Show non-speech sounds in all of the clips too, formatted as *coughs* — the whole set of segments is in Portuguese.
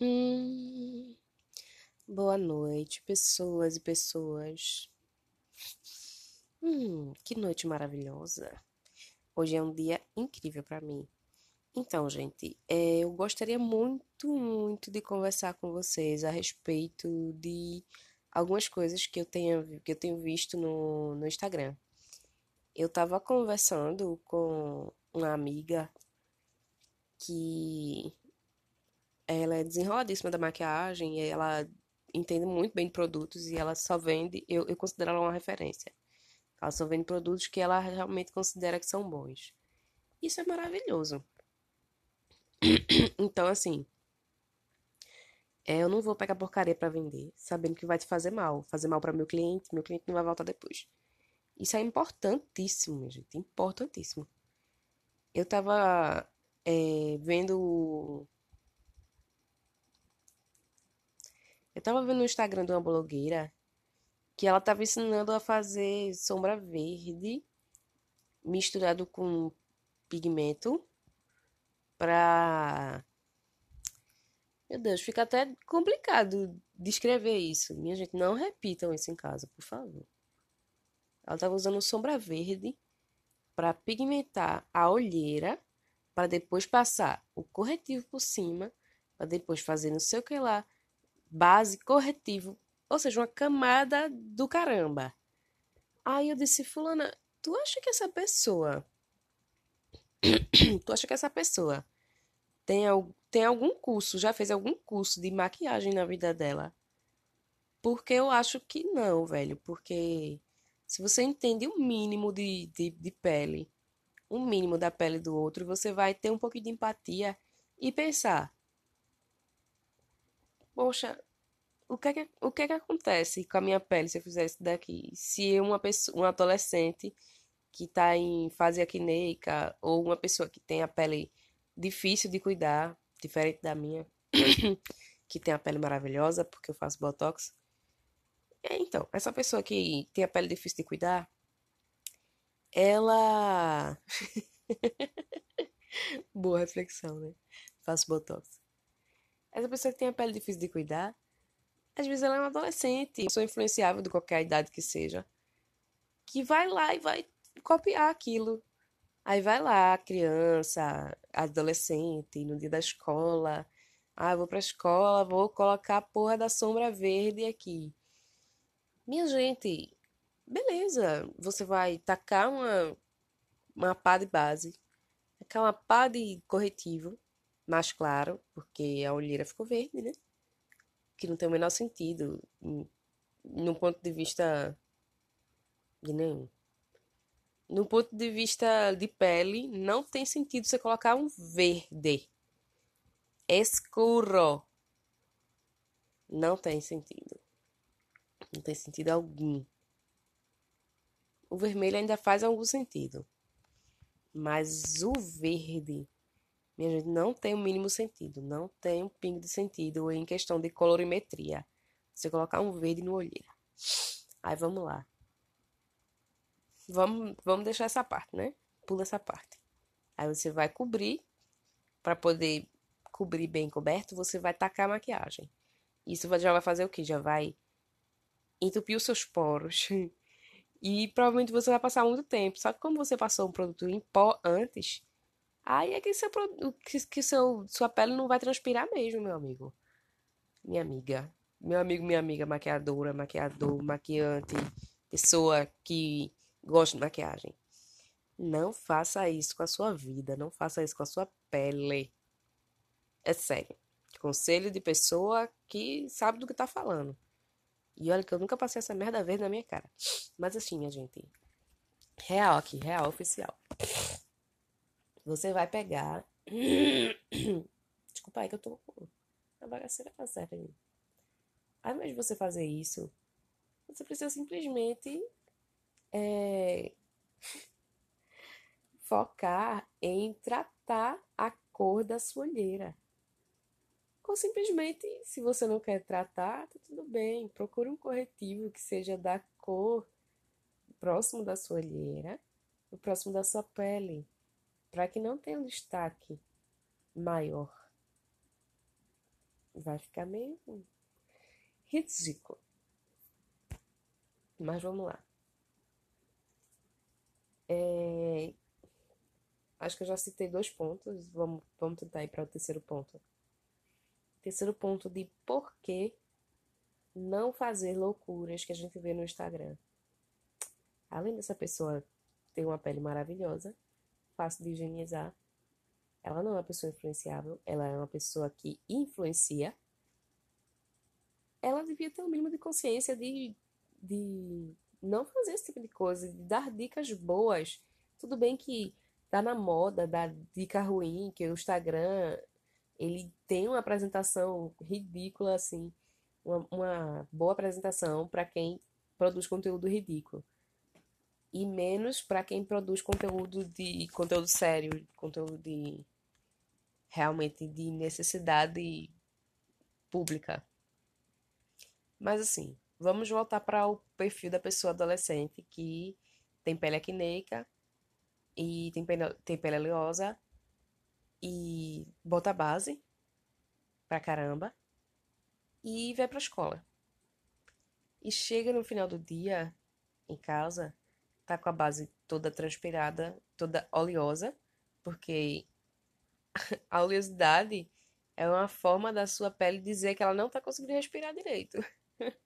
Hum, boa noite, pessoas e pessoas. Hum, que noite maravilhosa. Hoje é um dia incrível para mim. Então, gente, é, eu gostaria muito, muito de conversar com vocês a respeito de algumas coisas que eu tenho, que eu tenho visto no, no Instagram. Eu estava conversando com uma amiga que ela é desenroladíssima da maquiagem, ela entende muito bem de produtos e ela só vende, eu, eu considero ela uma referência. Ela só vende produtos que ela realmente considera que são bons. Isso é maravilhoso. *coughs* Então, assim, é, eu não vou pegar porcaria para vender, sabendo que vai te fazer mal, fazer mal para meu cliente, meu cliente não vai voltar depois. Isso é importantíssimo, gente, importantíssimo. Eu tava é, vendo Eu tava vendo no Instagram de uma blogueira que ela tava ensinando a fazer sombra verde misturado com pigmento pra. Meu Deus, fica até complicado descrever isso. Minha gente, não repitam isso em casa, por favor. Ela tava usando sombra verde para pigmentar a olheira, para depois passar o corretivo por cima, para depois fazer não sei o que lá base, corretivo, ou seja, uma camada do caramba. Aí eu disse, fulana, tu acha que essa pessoa, *coughs* tu acha que essa pessoa tem, tem algum curso, já fez algum curso de maquiagem na vida dela? Porque eu acho que não, velho, porque se você entende o mínimo de, de, de pele, o mínimo da pele do outro, você vai ter um pouquinho de empatia e pensar, poxa, o que é que, o que, é que acontece com a minha pele se eu fizer isso daqui? Se uma pessoa, um adolescente que está em fase acneica ou uma pessoa que tem a pele difícil de cuidar, diferente da minha, *coughs* que tem a pele maravilhosa porque eu faço botox. É, então, essa pessoa que tem a pele difícil de cuidar, ela. *laughs* Boa reflexão, né? Faço botox. Essa pessoa que tem a pele difícil de cuidar, às vezes ela é uma adolescente, pessoa influenciável de qualquer idade que seja, que vai lá e vai copiar aquilo. Aí vai lá, criança, adolescente, no dia da escola. Ah, vou pra escola, vou colocar a porra da sombra verde aqui. Minha gente, beleza. Você vai tacar uma, uma pá de base, tacar uma pá de corretivo, mais claro, porque a olheira ficou verde, né? Que não tem o menor sentido, num ponto de vista de nenhum. No ponto de vista de pele, não tem sentido você colocar um verde escuro. Não tem sentido. Não tem sentido algum. O vermelho ainda faz algum sentido. Mas o verde minha gente, não tem o mínimo sentido, não tem um pingo de sentido em questão de colorimetria. Você colocar um verde no olheira. Aí vamos lá. Vamos, vamos deixar essa parte, né? Pula essa parte. Aí você vai cobrir, para poder cobrir bem coberto, você vai tacar a maquiagem. Isso já vai fazer o que? Já vai entupir os seus poros. *laughs* E provavelmente você vai passar muito tempo. Só que como você passou um produto em pó antes, Aí é que, seu, que, que seu, sua pele não vai transpirar mesmo, meu amigo. Minha amiga. Meu amigo, minha amiga, maquiadora, maquiador, maquiante, pessoa que gosta de maquiagem. Não faça isso com a sua vida, não faça isso com a sua pele. É sério. Conselho de pessoa que sabe do que tá falando. E olha que eu nunca passei essa merda vez na minha cara. Mas assim, minha gente. Real aqui, real oficial. Você vai pegar. *clears throat* Desculpa aí que eu tô a bagaceira tá certa aí. Ao invés de você fazer isso, você precisa simplesmente é, *laughs* focar em tratar a cor da sua olheira. Ou simplesmente, se você não quer tratar, tá tudo bem. Procure um corretivo que seja da cor próximo da sua olheira, próximo da sua pele para que não tenha um destaque maior. vai ficar meio ridículo. Mas vamos lá. É... Acho que eu já citei dois pontos. Vamos, vamos tentar ir para o terceiro ponto. Terceiro ponto de por que não fazer loucuras que a gente vê no Instagram. Além dessa pessoa ter uma pele maravilhosa, fácil de higienizar, ela não é uma pessoa influenciável, ela é uma pessoa que influencia. Ela devia ter um mínimo de consciência de, de não fazer esse tipo de coisa, de dar dicas boas. Tudo bem que tá na moda dar dica ruim, que o Instagram ele tem uma apresentação ridícula assim, uma, uma boa apresentação para quem produz conteúdo ridículo e menos para quem produz conteúdo de conteúdo sério, conteúdo de realmente de necessidade pública. Mas assim, vamos voltar para o perfil da pessoa adolescente que tem pele acneica e tem pele, tem pele oleosa e bota base pra caramba e vai pra escola. E chega no final do dia em casa tá com a base toda transpirada, toda oleosa, porque *laughs* a oleosidade é uma forma da sua pele dizer que ela não tá conseguindo respirar direito. *laughs*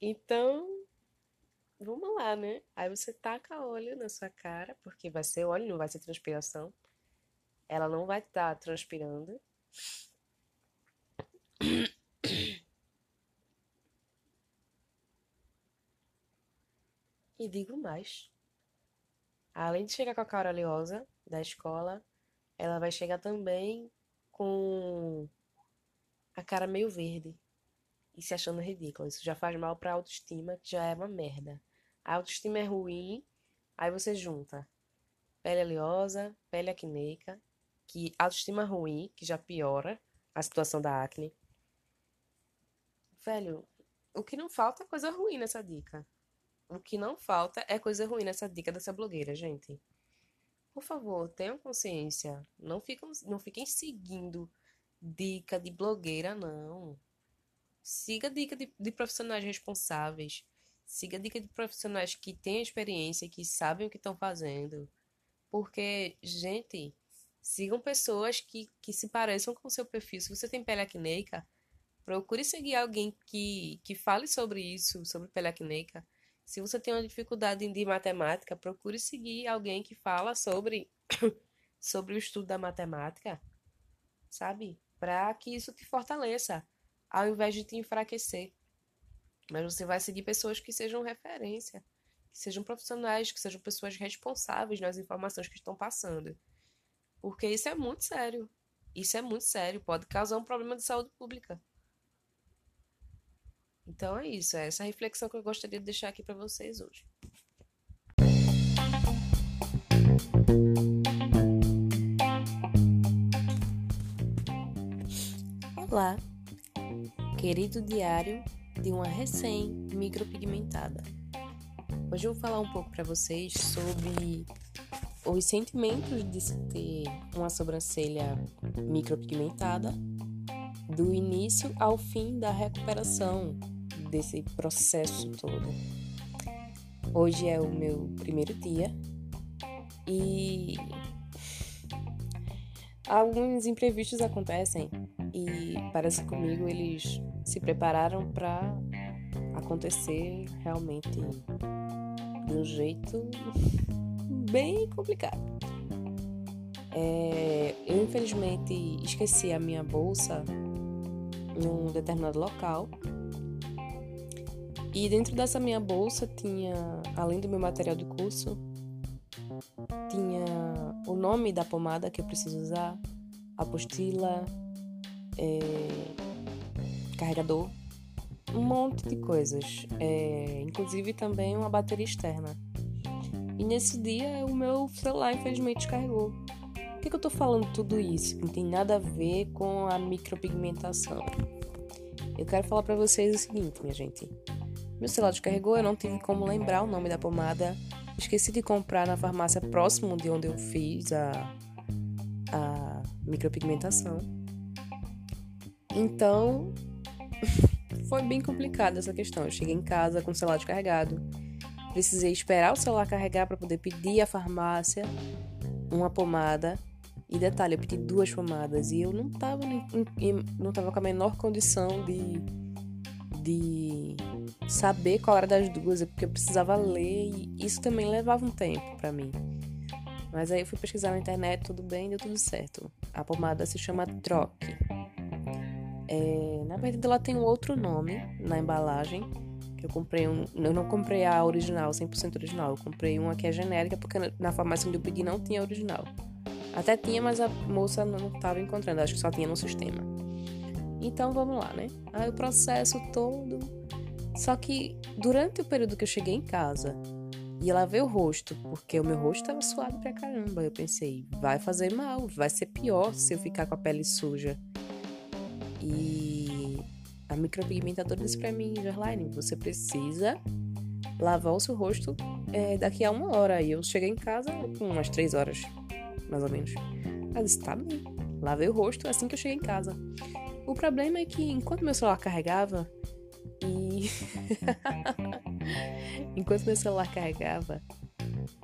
então, vamos lá, né? Aí você taca óleo na sua cara, porque vai ser óleo, não vai ser transpiração. Ela não vai estar tá transpirando. E digo mais. Além de chegar com a cara oleosa da escola, ela vai chegar também com a cara meio verde e se achando ridícula. Isso já faz mal para a autoestima, que já é uma merda. A autoestima é ruim, aí você junta pele oleosa, pele acneica, que autoestima ruim, que já piora a situação da acne. Velho, o que não falta é coisa ruim nessa dica. O que não falta é coisa ruim nessa dica dessa blogueira, gente. Por favor, tenham consciência. Não, ficam, não fiquem seguindo dica de blogueira, não. Siga dica de, de profissionais responsáveis. Siga dica de profissionais que têm experiência, que sabem o que estão fazendo. Porque, gente, sigam pessoas que, que se pareçam com o seu perfil. Se você tem pele acneica, procure seguir alguém que, que fale sobre isso, sobre pele acneica se você tem uma dificuldade de matemática, procure seguir alguém que fala sobre, *coughs* sobre o estudo da matemática, sabe? Para que isso te fortaleça, ao invés de te enfraquecer. Mas você vai seguir pessoas que sejam referência, que sejam profissionais, que sejam pessoas responsáveis nas informações que estão passando. Porque isso é muito sério. Isso é muito sério, pode causar um problema de saúde pública. Então é isso, é essa reflexão que eu gostaria de deixar aqui para vocês hoje. Olá, querido diário de uma recém-micropigmentada. Hoje eu vou falar um pouco para vocês sobre os sentimentos de se ter uma sobrancelha micropigmentada do início ao fim da recuperação desse processo todo. Hoje é o meu primeiro dia e alguns imprevistos acontecem e parece comigo eles se prepararam para acontecer realmente de um jeito bem complicado. É, eu infelizmente esqueci a minha bolsa num determinado local e dentro dessa minha bolsa tinha, além do meu material de curso, tinha o nome da pomada que eu preciso usar, apostila, é, carregador, um monte de coisas, é, inclusive também uma bateria externa. E nesse dia o meu celular infelizmente descarregou. Por que, que eu tô falando tudo isso? Não tem nada a ver com a micropigmentação. Eu quero falar para vocês o seguinte, minha gente. Meu celular descarregou, eu não tive como lembrar o nome da pomada. Esqueci de comprar na farmácia próximo de onde eu fiz a, a micropigmentação. Então, *laughs* foi bem complicada essa questão. Eu cheguei em casa com o celular descarregado. Precisei esperar o celular carregar para poder pedir à farmácia uma pomada. E detalhe, eu pedi duas pomadas e eu não tava, não tava com a menor condição de, de saber qual era das duas, porque eu precisava ler e isso também levava um tempo para mim. Mas aí eu fui pesquisar na internet, tudo bem, deu tudo certo. A pomada se chama Troque. É, na verdade, ela tem um outro nome na embalagem. Que eu comprei um. Eu não comprei a original, 100% original. Eu comprei uma que é genérica, porque na farmácia onde eu pedi não tinha original. Até tinha, mas a moça não estava encontrando. Acho que só tinha no sistema. Então vamos lá, né? Aí o processo todo. Só que durante o período que eu cheguei em casa, e lavei o rosto, porque o meu rosto estava suado pra caramba. Eu pensei, vai fazer mal, vai ser pior se eu ficar com a pele suja. E a micropigmentadora disse pra mim, Verlaine, você precisa lavar o seu rosto é, daqui a uma hora. E eu cheguei em casa com umas três horas, mais ou menos. Ela disse, tá bem. Lavei o rosto assim que eu cheguei em casa. O problema é que enquanto meu celular carregava, e *laughs* enquanto meu celular carregava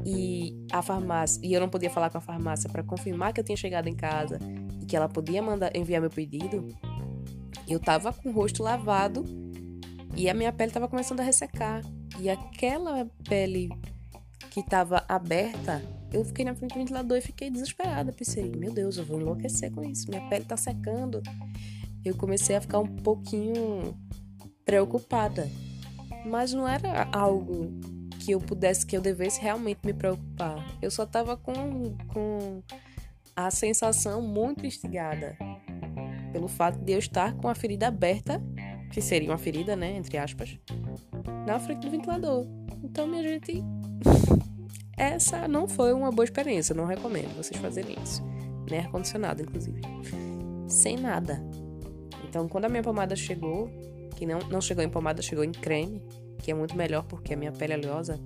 e a farmácia e eu não podia falar com a farmácia para confirmar que eu tinha chegado em casa e que ela podia mandar enviar meu pedido, eu tava com o rosto lavado e a minha pele tava começando a ressecar. E aquela pele que tava aberta, eu fiquei na frente do ventilador e fiquei desesperada, pensei, meu Deus, eu vou enlouquecer com isso, minha pele tá secando. Eu comecei a ficar um pouquinho preocupada. Mas não era algo que eu pudesse, que eu devesse realmente me preocupar. Eu só tava com, com a sensação muito instigada pelo fato de eu estar com a ferida aberta, que seria uma ferida, né, entre aspas, na frente do ventilador. Então, minha gente, *laughs* essa não foi uma boa experiência. Não recomendo vocês fazerem isso. Nem ar-condicionado, inclusive. Sem nada. Então, quando a minha pomada chegou, que não, não chegou em pomada, chegou em creme, que é muito melhor porque a minha pele é oleosa.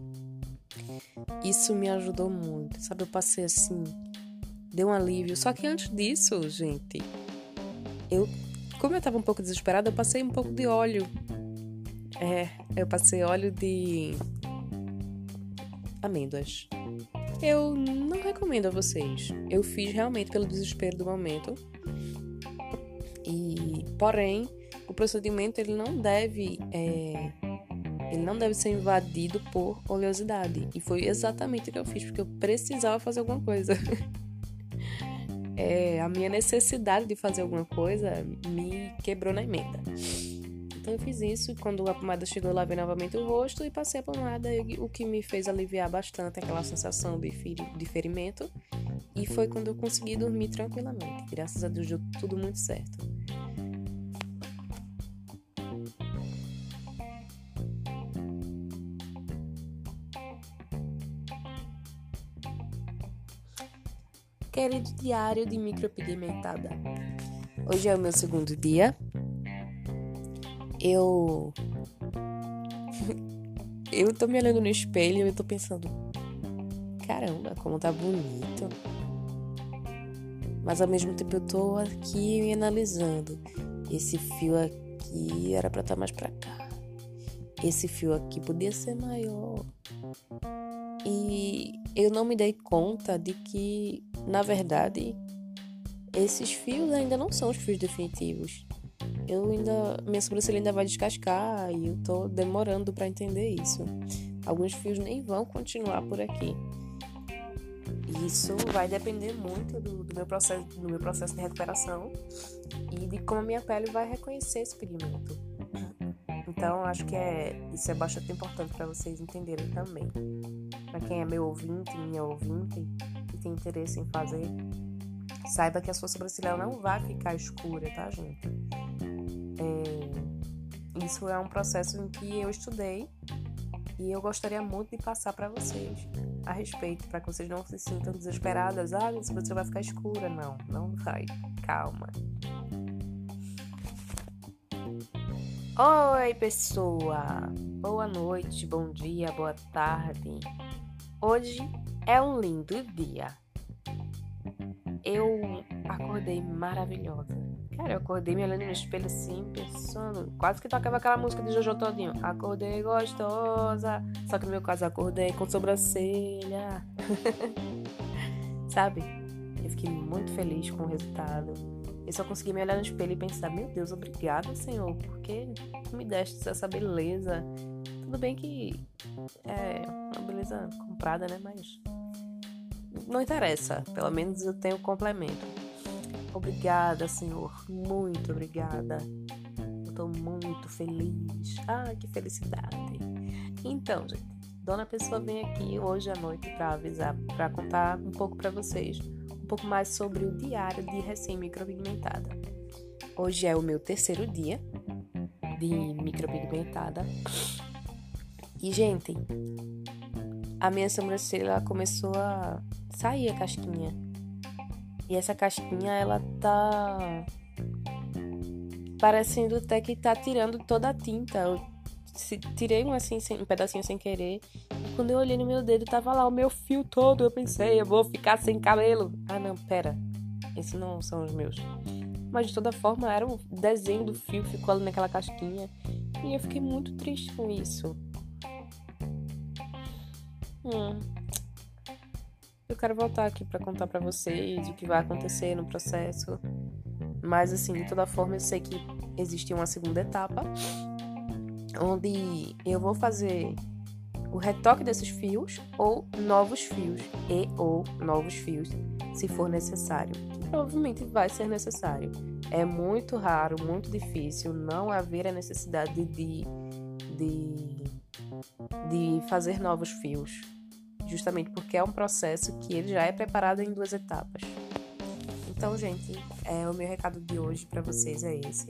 Isso me ajudou muito, sabe? Eu passei assim, deu um alívio. Só que antes disso, gente, eu, como eu tava um pouco desesperada, eu passei um pouco de óleo. É, eu passei óleo de amêndoas. Eu não recomendo a vocês. Eu fiz realmente pelo desespero do momento. E, porém, o procedimento ele não deve é, ele não deve ser invadido por oleosidade. E foi exatamente o que eu fiz porque eu precisava fazer alguma coisa. *laughs* É, a minha necessidade de fazer alguma coisa me quebrou na emenda. Então eu fiz isso quando a pomada chegou eu lavei novamente o rosto e passei a pomada o que me fez aliviar bastante aquela sensação de, feri de ferimento. E foi quando eu consegui dormir tranquilamente. Graças a Deus deu tudo muito certo querido diário de micropigmentada. Hoje é o meu segundo dia. Eu. *laughs* eu tô me olhando no espelho e tô pensando: caramba, como tá bonito. Mas ao mesmo tempo eu tô aqui me analisando. Esse fio aqui era pra estar tá mais pra cá. Esse fio aqui podia ser maior. E eu não me dei conta de que, na verdade, esses fios ainda não são os fios definitivos. Eu ainda. Minha sobrancelha ainda vai descascar e eu tô demorando para entender isso. Alguns fios nem vão continuar por aqui. Isso vai depender muito do, do, meu processo, do meu processo de recuperação e de como a minha pele vai reconhecer esse pigmento. Então, acho que é, isso é bastante importante para vocês entenderem também. Para quem é meu ouvinte, minha ouvinte, tem interesse em fazer, saiba que a sua sobrancelha não vai ficar escura, tá, gente? É, isso é um processo em que eu estudei e eu gostaria muito de passar para vocês a respeito, para que vocês não se sintam desesperadas. Ah, minha sobrancelha vai ficar escura. Não, não vai. Calma. Oi, pessoa! Boa noite, bom dia, boa tarde. Hoje é um lindo dia. Eu acordei maravilhosa. Cara, eu acordei me olhando no espelho assim, pensando. Quase que tocava aquela música de Jojo Todinho. Acordei gostosa. Só que no meu caso, acordei com sobrancelha. *laughs* Sabe? Eu fiquei muito feliz com o resultado. Eu só consegui me olhar no espelho e pensar: Meu Deus, obrigada, Senhor, porque me deste essa beleza. Tudo bem que é uma beleza comprada, né? Mas não interessa. Pelo menos eu tenho complemento. Obrigada, Senhor. Muito obrigada. Eu tô muito feliz. Ah, que felicidade. Então, gente, Dona Pessoa vem aqui hoje à noite para avisar, para contar um pouco para vocês, um pouco mais sobre o diário de recém-micropigmentada. Hoje é o meu terceiro dia de micropigmentada. E, gente, a minha sobrancelha começou a sair a casquinha. E essa casquinha, ela tá parecendo até que tá tirando toda a tinta. Eu tirei um assim, um pedacinho sem querer. E quando eu olhei no meu dedo, tava lá o meu fio todo. Eu pensei, eu vou ficar sem cabelo. Ah, não, pera. Esses não são os meus. Mas de toda forma, era o desenho do fio, ficou ali naquela casquinha. E eu fiquei muito triste com isso. Hum. Eu quero voltar aqui para contar para vocês o que vai acontecer no processo. Mas assim, de toda forma, eu sei que existe uma segunda etapa onde eu vou fazer o retoque desses fios ou novos fios e ou novos fios, se for necessário. Provavelmente vai ser necessário. É muito raro, muito difícil não haver a necessidade de, de, de fazer novos fios, justamente porque é um processo que ele já é preparado em duas etapas. Então, gente, é, o meu recado de hoje para vocês é esse.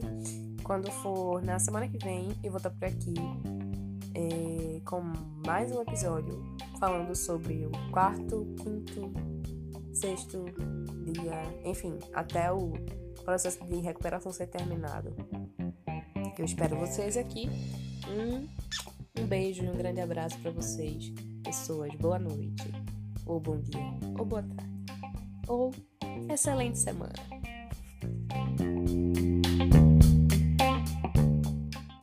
Quando for na semana que vem, eu vou estar por aqui é, com mais um episódio falando sobre o quarto, quinto, sexto dia, enfim, até o processo de recuperação ser terminado. Eu espero vocês aqui. Um, um beijo e um grande abraço para vocês, pessoas. Boa noite, ou bom dia, ou boa tarde, ou excelente semana.